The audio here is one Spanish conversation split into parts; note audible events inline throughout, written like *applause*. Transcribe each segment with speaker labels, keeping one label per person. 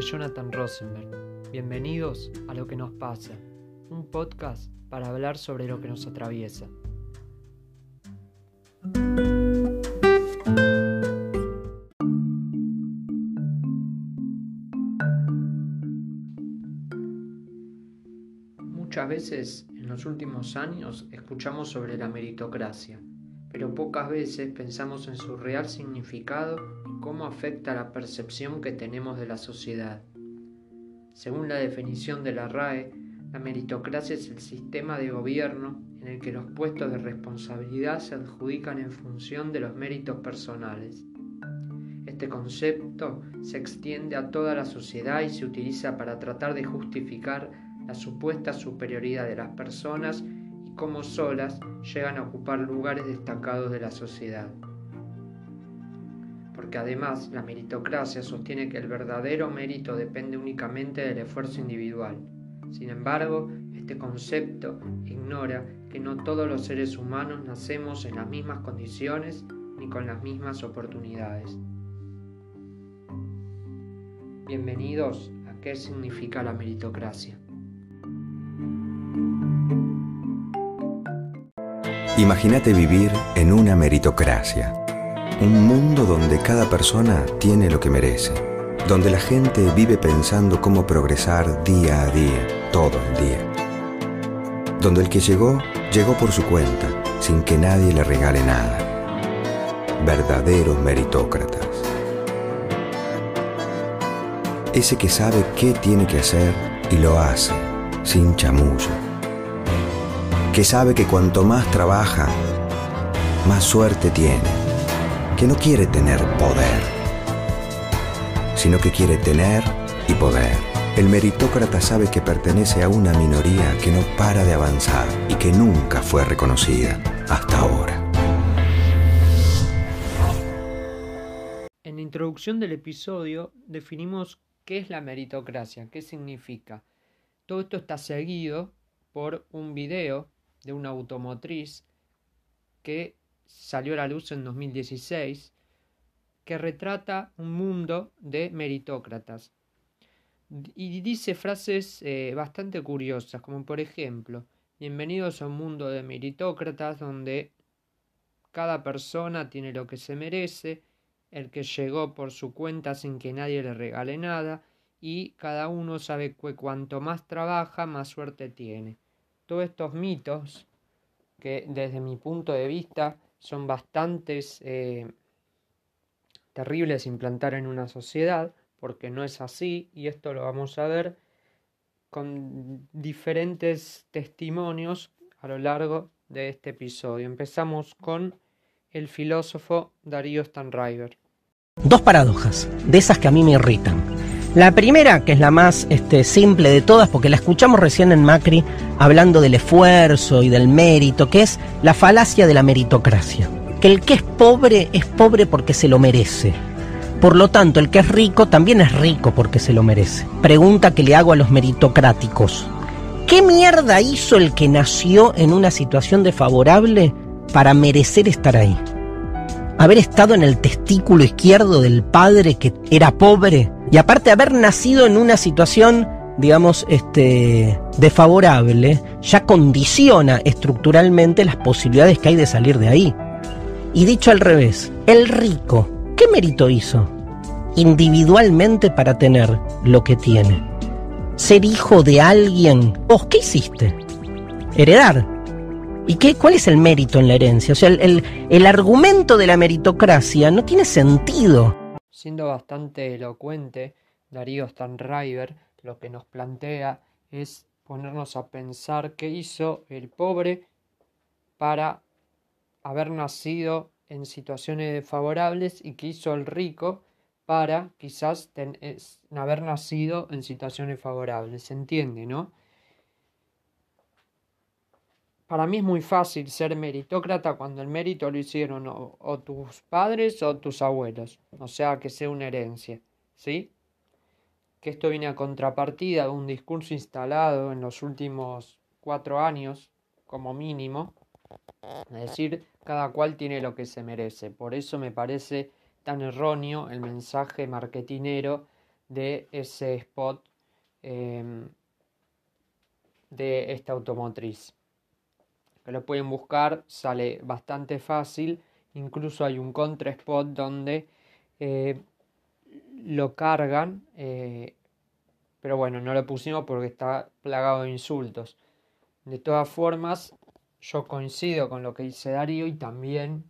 Speaker 1: Jonathan Rosenberg. Bienvenidos a Lo que nos pasa, un podcast para hablar sobre lo que nos atraviesa. Muchas veces en los últimos años escuchamos sobre la meritocracia, pero pocas veces pensamos en su real significado y cómo afecta la percepción que tenemos de la sociedad. Según la definición de la RAE, la meritocracia es el sistema de gobierno en el que los puestos de responsabilidad se adjudican en función de los méritos personales. Este concepto se extiende a toda la sociedad y se utiliza para tratar de justificar la supuesta superioridad de las personas y cómo solas llegan a ocupar lugares destacados de la sociedad. Porque además la meritocracia sostiene que el verdadero mérito depende únicamente del esfuerzo individual. Sin embargo, este concepto ignora que no todos los seres humanos nacemos en las mismas condiciones ni con las mismas oportunidades. Bienvenidos a ¿Qué significa la meritocracia?
Speaker 2: Imagínate vivir en una meritocracia, un mundo donde cada persona tiene lo que merece, donde la gente vive pensando cómo progresar día a día, todo el día, donde el que llegó, llegó por su cuenta, sin que nadie le regale nada. Verdaderos meritócratas. Ese que sabe qué tiene que hacer y lo hace, sin chamullo que sabe que cuanto más trabaja, más suerte tiene, que no quiere tener poder, sino que quiere tener y poder. El meritócrata sabe que pertenece a una minoría que no para de avanzar y que nunca fue reconocida hasta ahora.
Speaker 1: En la introducción del episodio definimos qué es la meritocracia, qué significa. Todo esto está seguido por un video de una automotriz que salió a la luz en 2016, que retrata un mundo de meritócratas. Y dice frases eh, bastante curiosas, como por ejemplo, bienvenidos a un mundo de meritócratas donde cada persona tiene lo que se merece, el que llegó por su cuenta sin que nadie le regale nada, y cada uno sabe que cuanto más trabaja, más suerte tiene todos estos mitos que desde mi punto de vista son bastantes eh, terribles implantar en una sociedad, porque no es así, y esto lo vamos a ver con diferentes testimonios a lo largo de este episodio. Empezamos con el filósofo Darío Stanriver.
Speaker 3: Dos paradojas, de esas que a mí me irritan. La primera, que es la más este, simple de todas, porque la escuchamos recién en Macri hablando del esfuerzo y del mérito, que es la falacia de la meritocracia. Que el que es pobre es pobre porque se lo merece. Por lo tanto, el que es rico también es rico porque se lo merece. Pregunta que le hago a los meritocráticos. ¿Qué mierda hizo el que nació en una situación desfavorable para merecer estar ahí? haber estado en el testículo izquierdo del padre que era pobre y aparte haber nacido en una situación digamos, este, desfavorable, ya condiciona estructuralmente las posibilidades que hay de salir de ahí. Y dicho al revés, el rico, ¿qué mérito hizo individualmente para tener lo que tiene? Ser hijo de alguien. ¿Vos qué hiciste? Heredar. ¿Y qué, cuál es el mérito en la herencia? O sea, el, el, argumento de la meritocracia no tiene sentido.
Speaker 1: Siendo bastante elocuente, Darío Stanriver lo que nos plantea es ponernos a pensar qué hizo el pobre para haber nacido en situaciones desfavorables y qué hizo el rico para quizás haber nacido en situaciones favorables. ¿Se entiende, no? Para mí es muy fácil ser meritócrata cuando el mérito lo hicieron o, tus padres o tus abuelos, o sea, que sea una herencia, ¿sí? Que esto viene a contrapartida de un discurso instalado en los últimos cuatro años, como mínimo, es decir, cada cual tiene lo que se merece. Por eso me parece tan erróneo el mensaje marketinero de ese spot em, de esta automotriz. Lo pueden buscar, sale bastante fácil. Incluso hay un contra spot donde eh, lo cargan, eh, pero bueno, no lo pusimos porque está plagado de insultos. De todas formas, yo coincido con lo que dice Darío y también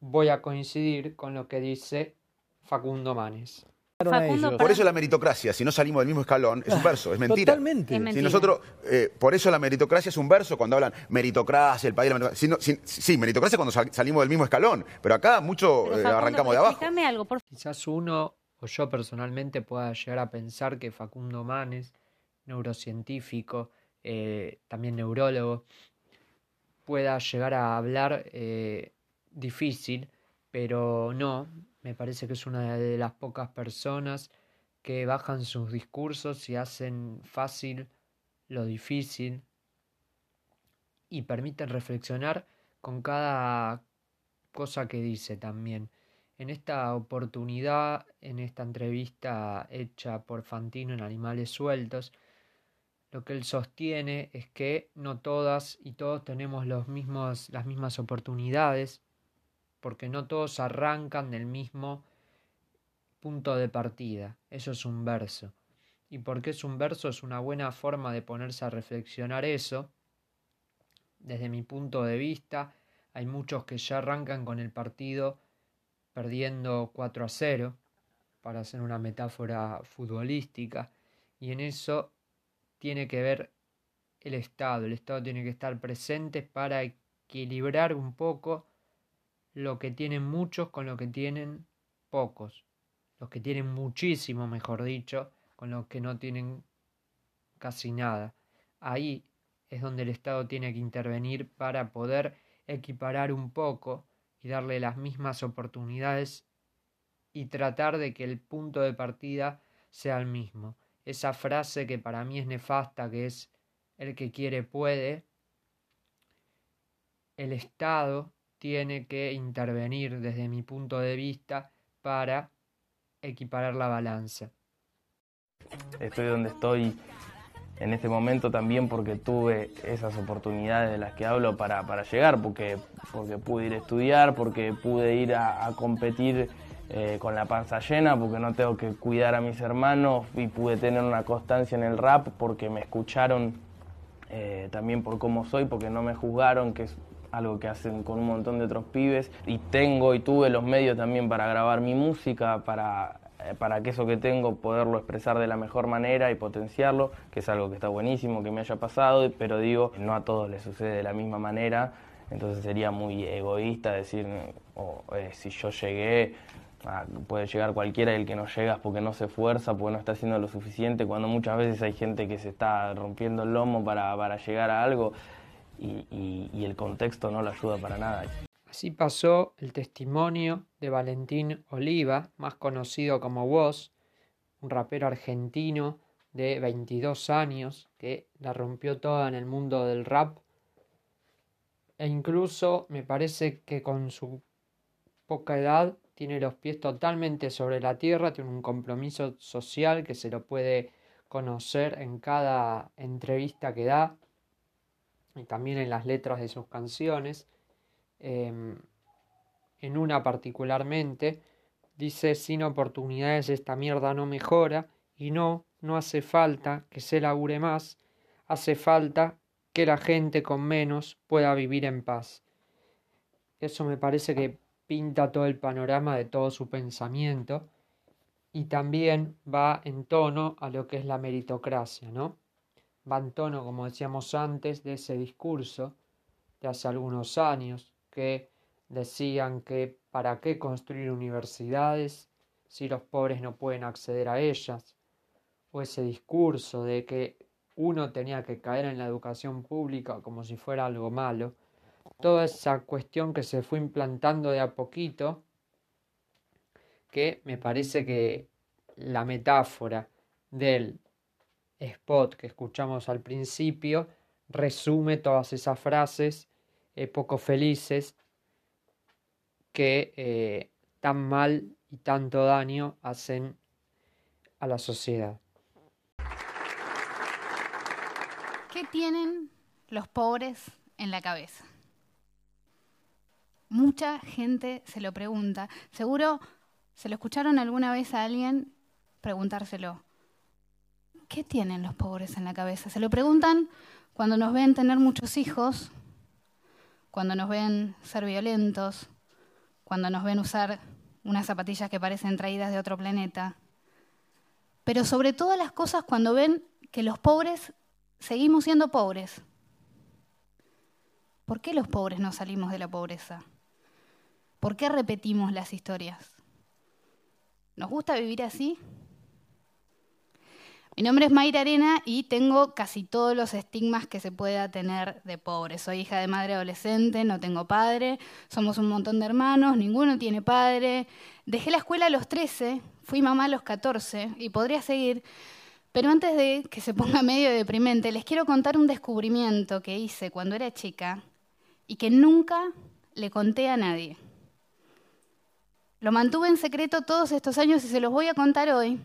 Speaker 1: voy a coincidir con lo que dice Facundo Manes.
Speaker 4: Por eso la meritocracia, si no salimos del mismo escalón, es un verso, es *laughs* mentira.
Speaker 5: Totalmente.
Speaker 4: Si nosotros, eh, por eso la meritocracia es un verso cuando hablan meritocracia, el país, la meritocracia. sí, meritocracia cuando salimos del mismo escalón, pero acá mucho eh, arrancamos de abajo.
Speaker 5: Algo, por...
Speaker 1: Quizás uno, o yo personalmente, pueda llegar a pensar que Facundo Manes, neurocientífico, eh, también neurólogo, pueda llegar a hablar difícil, pero no, me parece que es una de las pocas personas que bajan sus discursos y hacen fácil lo difícil y permiten reflexionar con cada cosa que dice también. En esta oportunidad, en esta entrevista hecha por Fantino en Animales Sueltos, lo que él sostiene es que no todas y todos tenemos los mismos, las mismas oportunidades porque no todos arrancan del mismo punto de partida. Eso es un verso. ¿Y porque es un verso? Es una buena forma de ponerse a reflexionar eso. Desde mi punto de vista, hay muchos que ya arrancan con el partido perdiendo 4 a 0, para hacer una metáfora futbolística, y en eso tiene que ver el Estado. El Estado tiene que estar presente para equilibrar un poco lo que tienen muchos con lo que tienen pocos. Los que tienen muchísimo, mejor dicho, con los que no tienen casi nada. Ahí es donde el Estado tiene que intervenir para poder equiparar un poco y darle las mismas oportunidades y tratar de que el punto de partida sea el mismo. Esa frase que para mí es nefasta, que es el que quiere puede, el Estado tiene que intervenir desde mi punto de vista para equiparar la balanza.
Speaker 6: Estoy donde estoy en este momento también porque tuve esas oportunidades de las que hablo para, llegar, porque, porque pude ir a estudiar, porque pude ir a, competir eh, con la panza llena, porque no tengo que cuidar a mis hermanos y pude tener una constancia en el rap porque me escucharon eh, también por cómo soy, porque no me juzgaron, que es algo que hacen con un montón de otros pibes. Y tengo y tuve los medios también para grabar mi música, para, eh, para que eso que tengo poderlo expresar de la mejor manera y potenciarlo, que es algo que está buenísimo que me haya pasado, pero digo, no a todos les sucede de la misma manera. Entonces sería muy egoísta decir, oh, eh, si yo llegué, ah, puede llegar cualquiera el que no llega es porque no se esfuerza, porque no está haciendo lo suficiente, cuando muchas veces hay gente que se está rompiendo el lomo para, para llegar a algo y, el contexto no lo ayuda para nada.
Speaker 1: Así pasó el testimonio de Valentín Oliva, más conocido como Woz, un rapero argentino de 22 años que la rompió toda en el mundo del rap. E incluso me parece que con su poca edad tiene los pies totalmente sobre la tierra, tiene un compromiso social que se lo puede conocer en cada entrevista que da y también en las letras de sus canciones. Em, en una particularmente dice, sin oportunidades esta mierda no mejora y no, no hace falta que se labure más, hace falta que la gente con menos pueda vivir en paz. Eso me parece que pinta todo el panorama de todo su pensamiento y también va en tono a lo que es la meritocracia, ¿no? Va tono, como decíamos antes, de ese discurso de hace algunos años que decían que para qué construir universidades si los pobres no pueden acceder a ellas, o ese discurso de que uno tenía que caer en la educación pública como si fuera algo malo, toda esa cuestión que se fue implantando de a poquito, que me parece que la metáfora del spot que escuchamos al principio resume todas esas frases eh, poco felices que eh, tan mal y tanto daño hacen a la sociedad.
Speaker 5: ¿Qué tienen los pobres en la cabeza? Mucha gente se lo pregunta. Seguro se lo escucharon alguna vez a alguien preguntárselo. ¿Qué tienen los pobres en la cabeza? Se lo preguntan cuando nos ven tener muchos hijos, cuando nos ven ser violentos, cuando nos ven usar unas zapatillas que parecen traídas de otro planeta. Pero sobre todas las cosas cuando ven que los pobres seguimos siendo pobres. ¿Por qué los pobres no salimos de la pobreza? ¿Por qué repetimos las historias? ¿Nos gusta vivir así? Mi nombre es Mayra Arena y tengo casi todos los estigmas que se pueda tener de pobre. Soy hija de madre adolescente, no tengo padre, somos un montón de hermanos, ninguno tiene padre. Dejé la escuela a los 13, fui mamá a los 14 y podría seguir. Pero antes de que se ponga *laughs* medio deprimente, les quiero contar un descubrimiento que hice cuando era chica y que nunca le conté a nadie. Lo mantuve en secreto todos estos años y se los voy a contar hoy.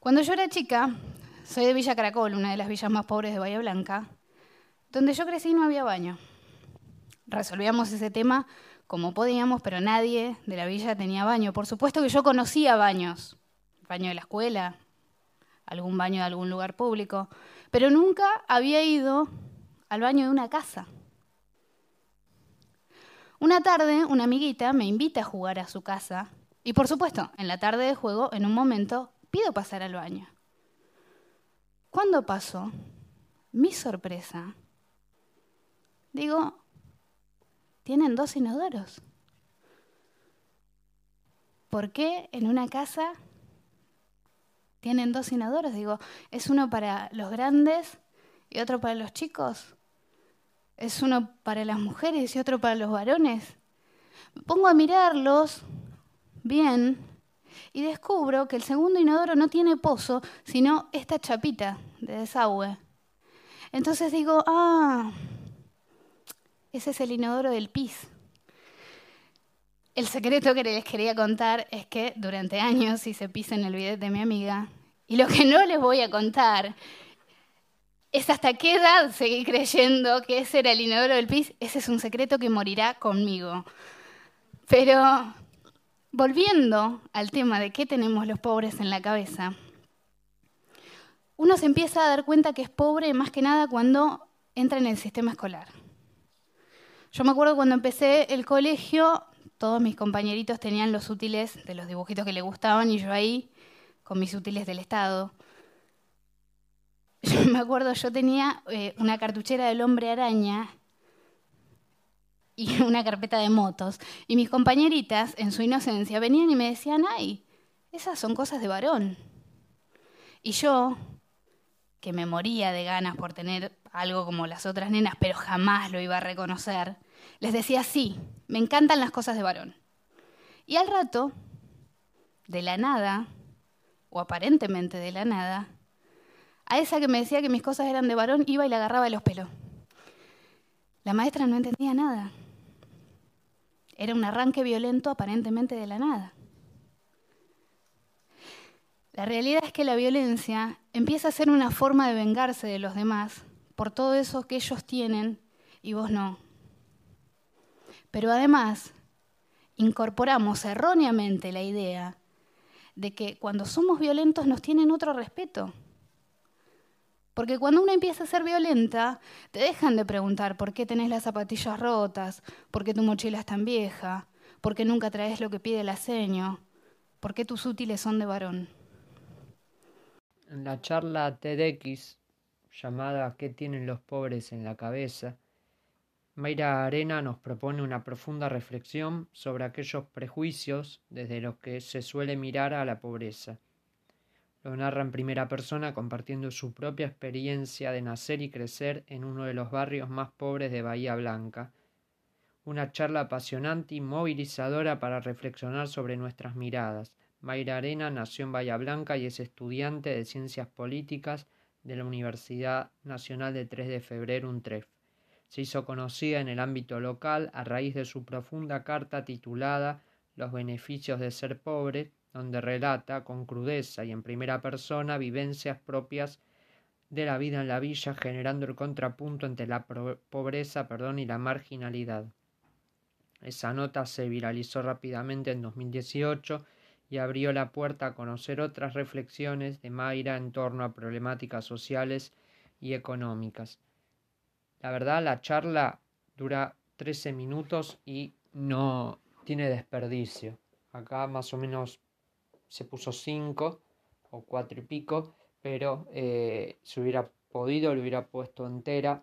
Speaker 5: Cuando yo era chica, soy de Villa Caracol, una de las villas más pobres de Bahía Blanca, donde yo crecí no había baño. Resolvíamos ese tema como podíamos, pero nadie de la villa tenía baño. Por supuesto que yo conocía baños, baño de la escuela, algún baño de algún lugar público, pero nunca había ido al baño de una casa. Una tarde, una amiguita me invita a jugar a su casa y por supuesto, en la tarde de juego, en un momento, pido pasar al baño. ¿Cuándo pasó? Mi sorpresa. Digo, tienen dos inodoros. ¿Por qué en una casa tienen dos inodoros? Digo, ¿es uno para los grandes y otro para los chicos? es uno para las mujeres y otro para los varones. Pongo a mirarlos bien y descubro que el segundo inodoro no tiene pozo, sino esta chapita de desagüe. Entonces digo, ah, ese es el inodoro del pis. El secreto que les quería contar es que durante años hice pis en el bidet de mi amiga. Y lo que no les voy a contar es hasta qué edad seguí creyendo que ese era el inodoro del pis. Ese es un secreto que morirá conmigo. Pero volviendo al tema de qué tenemos los pobres en la cabeza, uno se empieza a dar cuenta que es pobre más que nada cuando entra en el sistema escolar. Yo me acuerdo cuando empecé el colegio, todos mis compañeritos tenían los útiles de los dibujitos que les gustaban y yo ahí con mis útiles del Estado. *laughs* Yo me acuerdo, yo tenía eh, una cartuchera del hombre araña y *laughs* una carpeta de motos. Y mis compañeritas, en su inocencia, venían y me decían, ay, esas son cosas de varón. Y yo, que me moría de ganas por tener algo como las otras nenas, pero jamás lo iba a reconocer, les decía, sí, me encantan las cosas de varón. Y al rato, de la nada, o aparentemente de la nada, a esa que me decía que mis cosas eran de varón, iba y le agarraba de los pelos. La maestra no entendía nada. Era un arranque violento aparentemente de la nada. La realidad es que la violencia empieza a ser una forma de vengarse de los demás por todo eso que ellos tienen y vos no. Pero además, incorporamos erróneamente la idea de que cuando somos violentos nos tienen otro respeto. Porque cuando uno empieza a ser violenta, te dejan de preguntar por qué tenés las zapatillas rotas, por qué tu mochila es tan vieja, por qué nunca traes lo que pide el aceño, por qué tus útiles son de varón.
Speaker 1: En la charla TEDx llamada ¿Qué tienen los pobres en la cabeza? Mayra Arena nos propone una profunda reflexión sobre aquellos prejuicios desde los que se suele mirar a la pobreza lo narra en primera persona compartiendo su propia experiencia de nacer y crecer en uno de los barrios más pobres de Bahía Blanca. Una charla apasionante y movilizadora para reflexionar sobre nuestras miradas. Mayra Arena nació en Bahía Blanca y es estudiante de Ciencias Políticas de la Universidad Nacional de 3 de Febrero UNTREF. Se hizo conocida en el ámbito local a raíz de su profunda carta titulada Los beneficios de ser pobre, donde relata con crudeza y en primera persona vivencias propias de la vida en la villa, generando el contrapunto entre la pobreza perdón, y la marginalidad. Esa nota se viralizó rápidamente en 2018 y abrió la puerta a conocer otras reflexiones de Mayra en torno a problemáticas sociales y económicas. La verdad, la charla dura 13 minutos y no tiene desperdicio. Acá más o menos se puso 5 o 4 y pico, pero eh, si hubiera podido lo hubiera puesto entera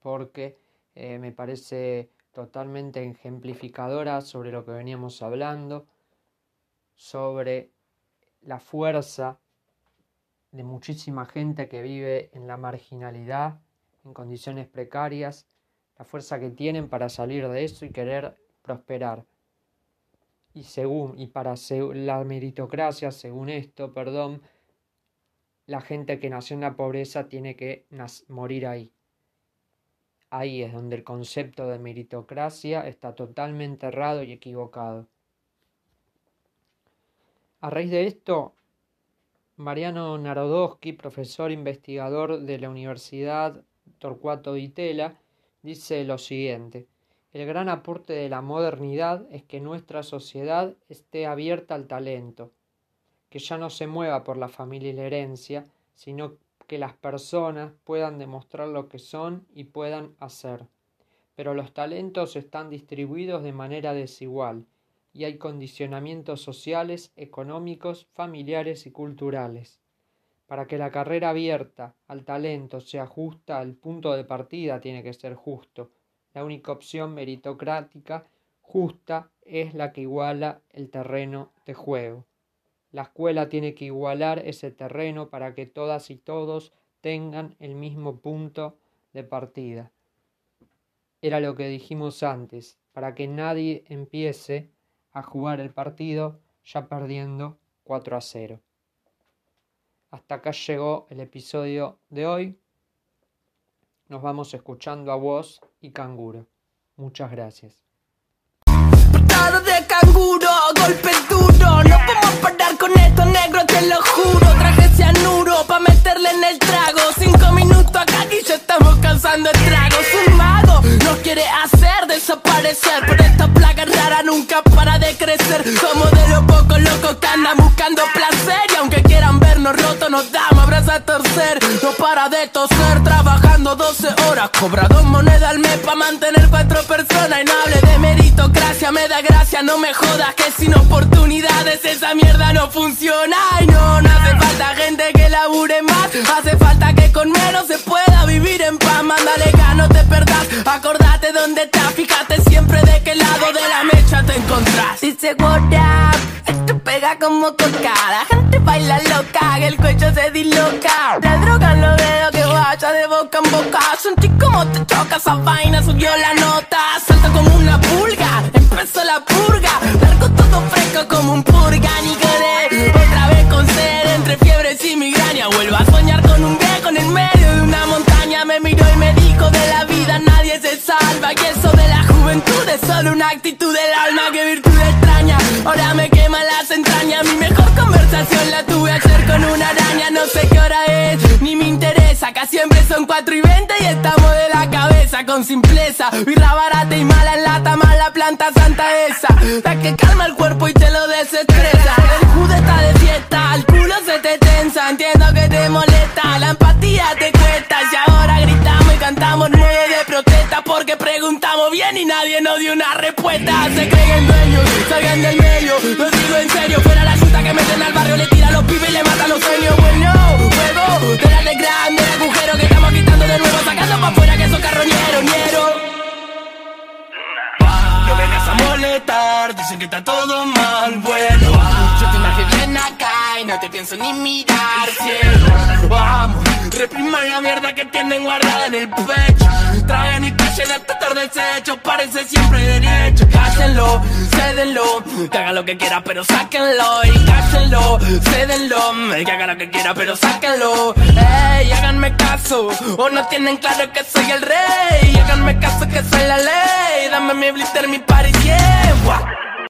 Speaker 1: porque eh, me parece totalmente ejemplificadora sobre lo que veníamos hablando sobre la fuerza de muchísima gente que vive en la marginalidad, en condiciones precarias, la fuerza que tienen para salir de eso y querer prosperar. Y según y para la meritocracia, según esto, perdón, la gente que nació en la pobreza tiene que morir ahí. Ahí es donde el concepto de meritocracia está totalmente errado y equivocado. A raíz de esto, Mariano Narodowski, profesor investigador de la Universidad Torcuato Di Tella, dice lo siguiente: El gran aporte de la modernidad es que nuestra sociedad esté abierta al talento, que ya no se mueva por la familia y la herencia, sino que las personas puedan demostrar lo que son y puedan hacer. Pero los talentos están distribuidos de manera desigual y hay condicionamientos sociales, económicos, familiares y culturales. Para que la carrera abierta al talento sea justa, el punto de partida tiene que ser justo. La única opción meritocrática justa es la que iguala el terreno de juego. La escuela tiene que igualar ese terreno para que todas y todos tengan el mismo punto de partida. Era lo que dijimos antes, para que nadie empiece a jugar el partido ya perdiendo 4 a 0. Hasta acá llegó el episodio de hoy. Nos vamos escuchando a vos y Canguro. Muchas gracias.
Speaker 7: de canguro, golpe duro. No podemos parar con esto, negro, te lo juro. Traje cianuro pa' meterle en el trago. Cinco minutos acá y ya estamos causando estragos. Un mago nos quiere hacer desaparecer. Pero esta plaga rara nunca para de crecer. Como de los pocos locos que andan buscando vernos rotos, nos damos abrazos a torcer. No para de toser, trabajando 12 horas. Cobra dos monedas al mes pa' mantener cuatro personas. Y no hable de meritocracia, me da gracia, no me jodas. Que sin oportunidades esa mierda no funciona. Y no, no hace falta gente que labure más. Hace falta que con menos se pueda vivir en paz. Mándale no te perdas. Acordate dónde estás, fíjate siempre de qué lado de la mecha te encontrás. Dice what up, esto pega como coca. La gente baila loca, el cuello se disloca. La droga en los dedos que vaya de boca en boca. Sentí como te toca esa vaina, subió la nota. Salta como una pulga, empezó la purga. Largo todo fresco como un purga, ni Otra vez con sed, entre fiebres y migraña. Vuelvo a soñar con un viejo en el medio de una montaña. Me miró y me dijo de la vida nadie se salva. Y eso de la juventud es solo una actitud del alma. Que virtud extraña, ahora la tuve ayer con una araña. No sé qué hora es, ni me interesa. Acá siempre son 4 y 20 y estamos de la cabeza con simpleza. Birra barata y mala en lata, mala planta santa esa. La que calma el cuerpo y te lo desestresa. El jude está de fiesta, el culo se te tensa. Entiendo que te molesta, la empatía te cuesta. Y ahora gritamos y cantamos nueve de protesta porque preguntamos bien y nadie nos dio una respuesta. Se creen dueños, salgan del medio. Lo digo en serio, al barrio, le tira a los pibes y le matan los sueños. Bueno, juego de la de grande, agujero que estamos quitando de nuevo, sacando pa' afuera que son carroñeros, ñero. No vengas a molestar, dicen que está todo mal, bueno no te pienso ni mirar, cielo. Vamos, repriman la mierda que tienen guardada en el pecho. Traen y callen hasta tarde desecho, parece siempre derecho. Cállenlo, cédenlo, que haga lo que quiera pero sáquenlo. Y cállenlo, cédenlo, que haga lo que quiera pero sáquenlo. Ey, háganme caso, o no tienen claro que soy el rey. Háganme caso que soy la ley, dame mi blister, mi party, yeah